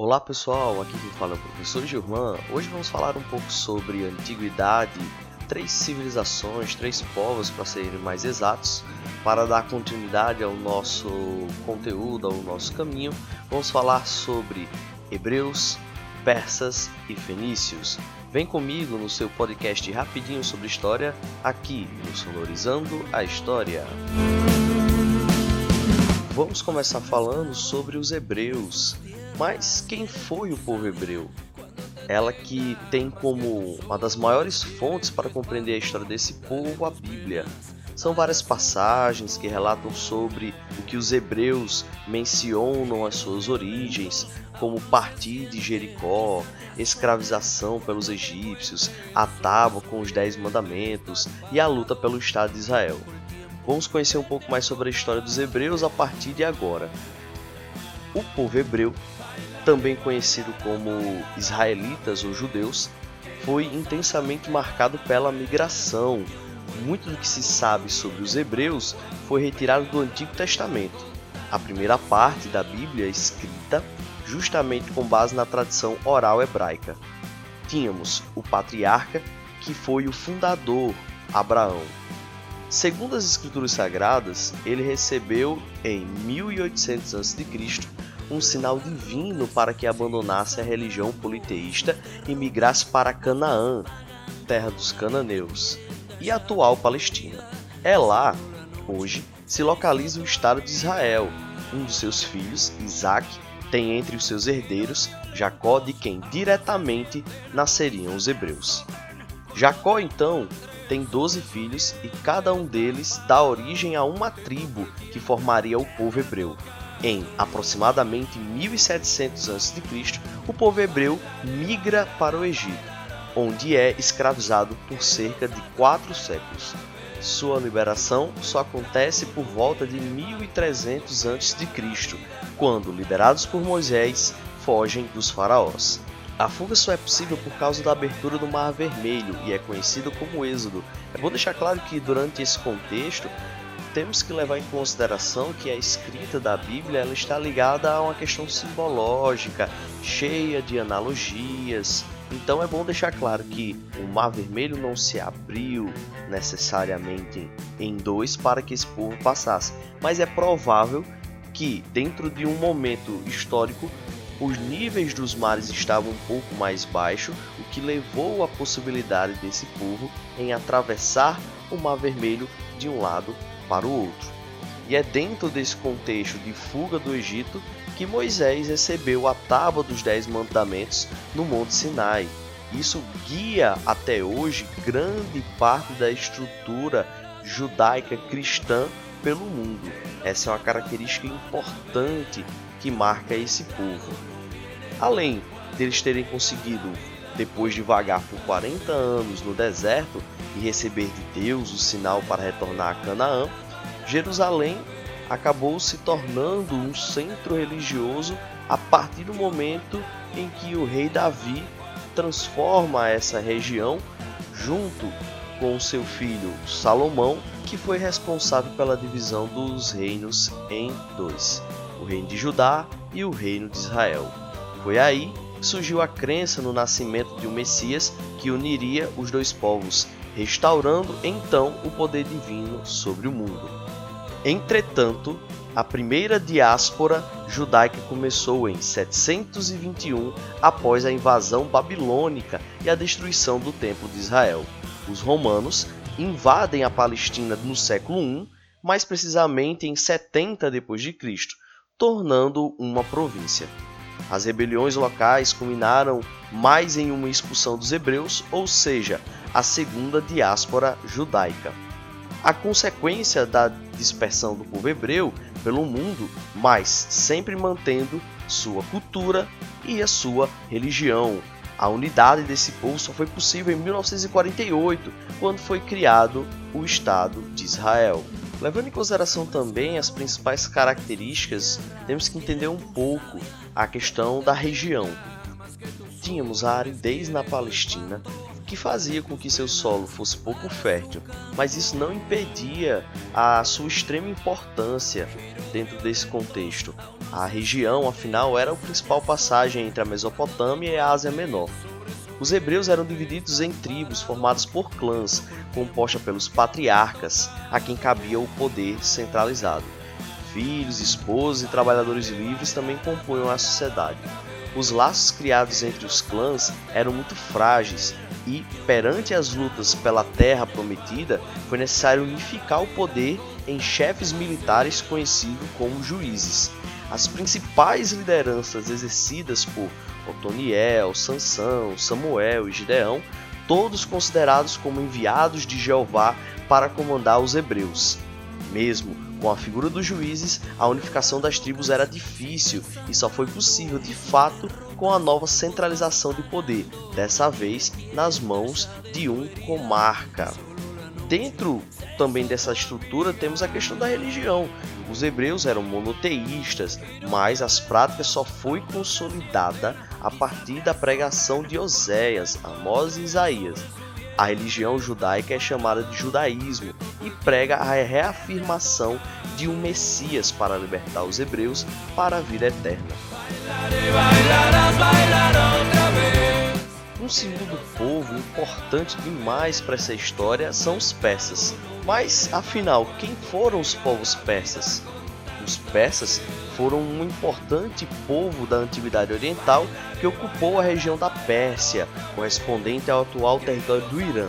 Olá pessoal, aqui quem fala é o professor Gilman. Hoje vamos falar um pouco sobre antiguidade, três civilizações, três povos para serem mais exatos. Para dar continuidade ao nosso conteúdo, ao nosso caminho, vamos falar sobre hebreus, persas e fenícios. Vem comigo no seu podcast rapidinho sobre história, aqui no Sonorizando a História. Vamos começar falando sobre os hebreus. Mas quem foi o povo hebreu? Ela que tem como uma das maiores fontes para compreender a história desse povo a Bíblia. São várias passagens que relatam sobre o que os hebreus mencionam as suas origens, como partir de Jericó, escravização pelos egípcios, a tábua com os Dez Mandamentos e a luta pelo Estado de Israel. Vamos conhecer um pouco mais sobre a história dos hebreus a partir de agora. O povo hebreu também conhecido como israelitas ou judeus, foi intensamente marcado pela migração. Muito do que se sabe sobre os hebreus foi retirado do Antigo Testamento. A primeira parte da Bíblia é escrita justamente com base na tradição oral hebraica. Tínhamos o patriarca, que foi o fundador, Abraão. Segundo as escrituras sagradas, ele recebeu em 1800 a.C um sinal divino para que abandonasse a religião politeísta e migrasse para Canaã, terra dos cananeus, e a atual Palestina. É lá, hoje, se localiza o Estado de Israel. Um dos seus filhos, Isaac, tem entre os seus herdeiros Jacó, de quem diretamente nasceriam os hebreus. Jacó, então, tem doze filhos e cada um deles dá origem a uma tribo que formaria o povo hebreu. Em aproximadamente 1700 a.C., o povo hebreu migra para o Egito, onde é escravizado por cerca de quatro séculos. Sua liberação só acontece por volta de 1300 a.C., quando, liderados por Moisés, fogem dos faraós. A fuga só é possível por causa da abertura do Mar Vermelho e é conhecido como Êxodo. É bom deixar claro que durante esse contexto temos que levar em consideração que a escrita da Bíblia ela está ligada a uma questão simbológica, cheia de analogias. Então é bom deixar claro que o Mar Vermelho não se abriu necessariamente em dois para que esse povo passasse, mas é provável que dentro de um momento histórico os níveis dos mares estavam um pouco mais baixos, o que levou à possibilidade desse povo em atravessar o Mar Vermelho de um lado para o outro. E é dentro desse contexto de fuga do Egito que Moisés recebeu a tábua dos Dez Mandamentos no Monte Sinai. Isso guia até hoje grande parte da estrutura judaica cristã pelo mundo. Essa é uma característica importante que marca esse povo. Além deles terem conseguido, depois de vagar por 40 anos no deserto, e receber de Deus o sinal para retornar a Canaã, Jerusalém acabou se tornando um centro religioso a partir do momento em que o rei Davi transforma essa região junto com seu filho Salomão, que foi responsável pela divisão dos reinos em dois: o reino de Judá e o reino de Israel. Foi aí que surgiu a crença no nascimento de um Messias que uniria os dois povos, restaurando então o poder divino sobre o mundo. Entretanto, a primeira diáspora judaica começou em 721 após a invasão babilônica e a destruição do Templo de Israel. Os romanos invadem a Palestina no século I, mais precisamente em 70 d.C., tornando uma província. As rebeliões locais culminaram mais em uma expulsão dos hebreus, ou seja, a segunda diáspora judaica. A consequência da dispersão do povo hebreu pelo mundo, mas sempre mantendo sua cultura e a sua religião. A unidade desse povo só foi possível em 1948, quando foi criado o Estado de Israel. Levando em consideração também as principais características, temos que entender um pouco a questão da região. Tínhamos a aridez na Palestina, que fazia com que seu solo fosse pouco fértil, mas isso não impedia a sua extrema importância dentro desse contexto. A região, afinal, era a principal passagem entre a Mesopotâmia e a Ásia Menor. Os hebreus eram divididos em tribos formadas por clãs, composta pelos patriarcas, a quem cabia o poder centralizado. Filhos, esposas e trabalhadores livres também compunham a sociedade. Os laços criados entre os clãs eram muito frágeis e, perante as lutas pela terra prometida, foi necessário unificar o poder em chefes militares conhecidos como juízes. As principais lideranças exercidas por Otoniel, Sansão, Samuel e Gideão, todos considerados como enviados de Jeová para comandar os hebreus. Mesmo com a figura dos juízes, a unificação das tribos era difícil e só foi possível de fato com a nova centralização de poder, dessa vez nas mãos de um comarca. Dentro também dessa estrutura temos a questão da religião. Os hebreus eram monoteístas, mas as práticas só foi consolidada a partir da pregação de Oséias, Amós e Isaías. A religião judaica é chamada de judaísmo e prega a reafirmação de um Messias para libertar os hebreus para a vida eterna. Um segundo povo importante demais para essa história são os persas. Mas afinal, quem foram os povos persas? Os persas foram um importante povo da Antiguidade Oriental que ocupou a região da Pérsia, correspondente ao atual território do Irã.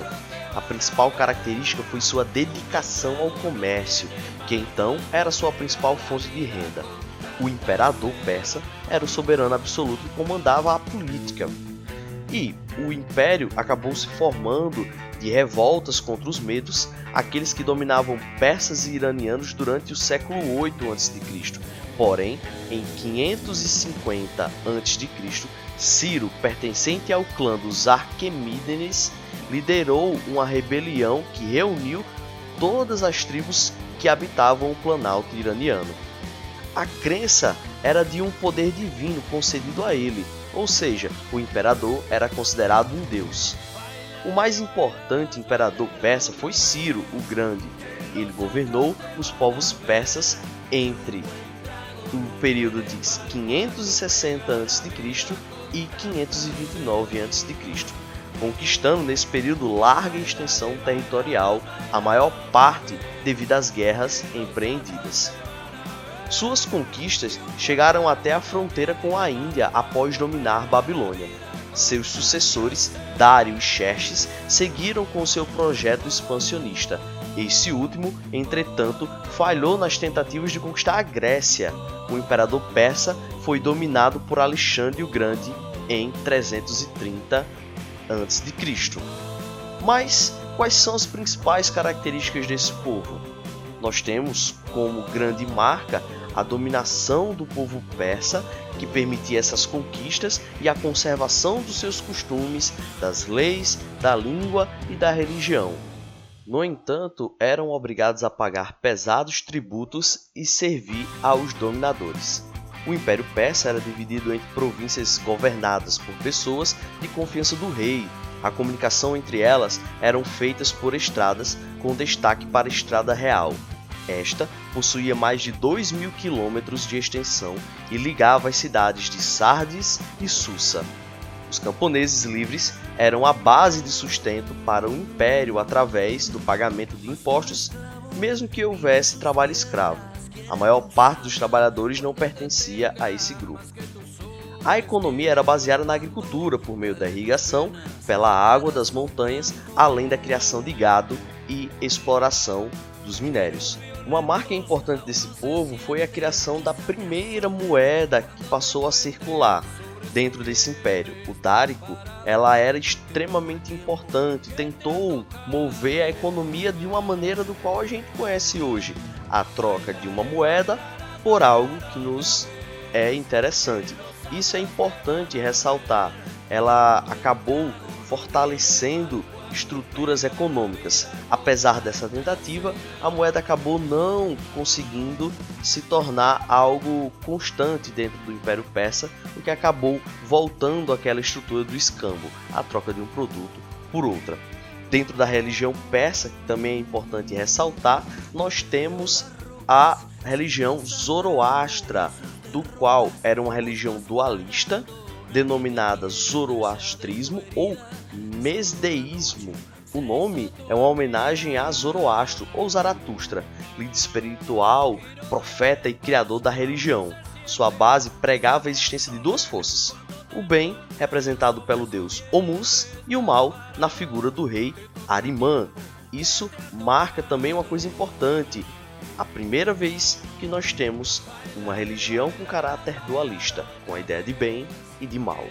A principal característica foi sua dedicação ao comércio, que então era sua principal fonte de renda. O imperador persa era o soberano absoluto e comandava a política. E o império acabou se formando de revoltas contra os medos, aqueles que dominavam persas e iranianos durante o século 8 a.C. Porém, em 550 a.C., Ciro, pertencente ao clã dos Arquemídenes, liderou uma rebelião que reuniu todas as tribos que habitavam o planalto iraniano. A crença era de um poder divino concedido a ele, ou seja, o imperador era considerado um deus. O mais importante imperador persa foi Ciro o Grande. Ele governou os povos persas entre o período de 560 a.C. e 529 a.C., conquistando nesse período larga extensão territorial, a maior parte devido às guerras empreendidas. Suas conquistas chegaram até a fronteira com a Índia após dominar Babilônia. Seus sucessores, Dário e Xerxes, seguiram com seu projeto expansionista. Esse último, entretanto, falhou nas tentativas de conquistar a Grécia. O imperador persa foi dominado por Alexandre o Grande em 330 a.C. Mas quais são as principais características desse povo? Nós temos como grande marca a dominação do povo persa, que permitia essas conquistas e a conservação dos seus costumes, das leis, da língua e da religião. No entanto, eram obrigados a pagar pesados tributos e servir aos dominadores. O Império Persa era dividido entre províncias governadas por pessoas de confiança do rei. A comunicação entre elas eram feitas por estradas, com destaque para a estrada real, esta possuía mais de 2 mil quilômetros de extensão e ligava as cidades de Sardes e Susa. Os camponeses livres eram a base de sustento para o império através do pagamento de impostos, mesmo que houvesse trabalho escravo. A maior parte dos trabalhadores não pertencia a esse grupo. A economia era baseada na agricultura por meio da irrigação, pela água das montanhas, além da criação de gado e exploração dos minérios. Uma marca importante desse povo foi a criação da primeira moeda que passou a circular dentro desse império. O dárico, ela era extremamente importante, tentou mover a economia de uma maneira do qual a gente conhece hoje, a troca de uma moeda por algo que nos é interessante. Isso é importante ressaltar. Ela acabou fortalecendo estruturas econômicas. Apesar dessa tentativa, a moeda acabou não conseguindo se tornar algo constante dentro do Império Persa, o que acabou voltando àquela estrutura do escambo, a troca de um produto por outra. Dentro da religião persa, que também é importante ressaltar, nós temos a religião Zoroastra, do qual era uma religião dualista, denominada Zoroastrismo ou Mesdeísmo. O nome é uma homenagem a Zoroastro ou Zaratustra, líder espiritual, profeta e criador da religião. Sua base pregava a existência de duas forças: o bem, representado pelo deus Omus, e o mal, na figura do rei Arimã. Isso marca também uma coisa importante: a primeira vez que nós temos uma religião com caráter dualista, com a ideia de bem e de mal.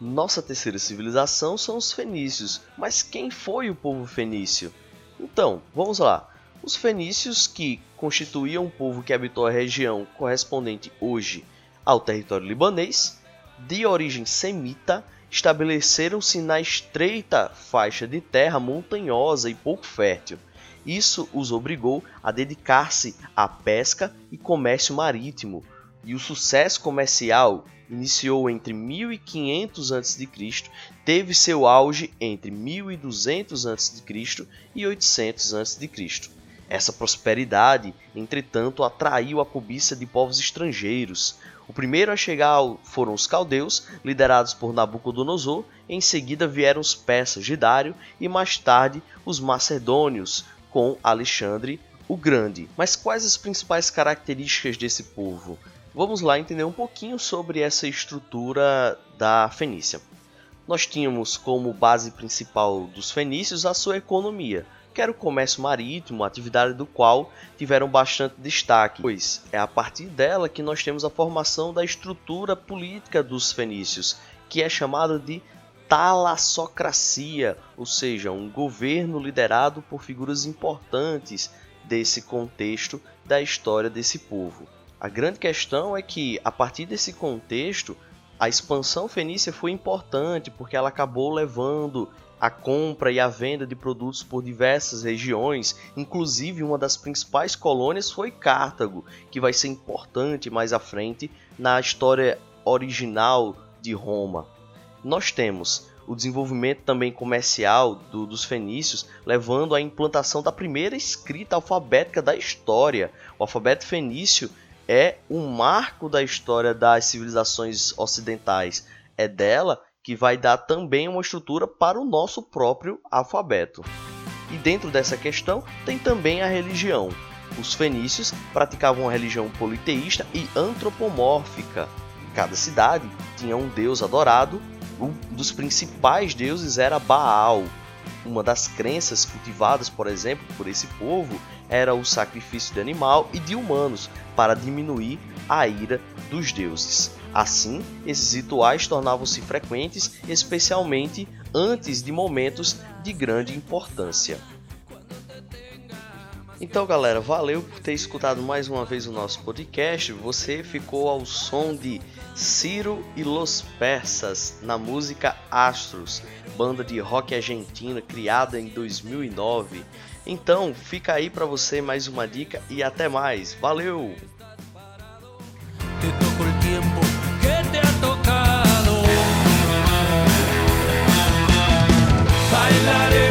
Nossa terceira civilização são os fenícios, mas quem foi o povo fenício? Então, vamos lá. Os fenícios, que constituíam um povo que habitou a região correspondente hoje ao território libanês, de origem semita, estabeleceram-se na estreita faixa de terra montanhosa e pouco fértil. Isso os obrigou a dedicar-se à pesca e comércio marítimo, e o sucesso comercial iniciou entre 1500 a.C., teve seu auge entre 1200 a.C. e 800 a.C. Essa prosperidade, entretanto, atraiu a cobiça de povos estrangeiros. O primeiro a chegar foram os caldeus, liderados por Nabucodonosor, em seguida vieram os persas de Dário e mais tarde os macedônios, com Alexandre o Grande. Mas quais as principais características desse povo? Vamos lá entender um pouquinho sobre essa estrutura da Fenícia. Nós tínhamos como base principal dos fenícios a sua economia, que era o comércio marítimo, atividade do qual tiveram bastante destaque, pois é a partir dela que nós temos a formação da estrutura política dos fenícios, que é chamada de talassocracia, ou seja, um governo liderado por figuras importantes desse contexto da história desse povo. A grande questão é que, a partir desse contexto, a expansão fenícia foi importante porque ela acabou levando a compra e a venda de produtos por diversas regiões, inclusive uma das principais colônias foi Cartago, que vai ser importante mais à frente na história original de Roma. Nós temos o desenvolvimento também comercial do, dos fenícios, levando à implantação da primeira escrita alfabética da história. O alfabeto fenício é um marco da história das civilizações ocidentais. É dela que vai dar também uma estrutura para o nosso próprio alfabeto. E dentro dessa questão tem também a religião. Os fenícios praticavam uma religião politeísta e antropomórfica. Cada cidade tinha um deus adorado. Um dos principais deuses era Baal. Uma das crenças cultivadas, por exemplo, por esse povo era o sacrifício de animal e de humanos para diminuir a ira dos deuses. Assim, esses rituais tornavam-se frequentes, especialmente antes de momentos de grande importância. Então, galera, valeu por ter escutado mais uma vez o nosso podcast. Você ficou ao som de Ciro e Los Persas na música Astros, banda de rock argentina criada em 2009. Então, fica aí para você mais uma dica e até mais. Valeu! bailaré.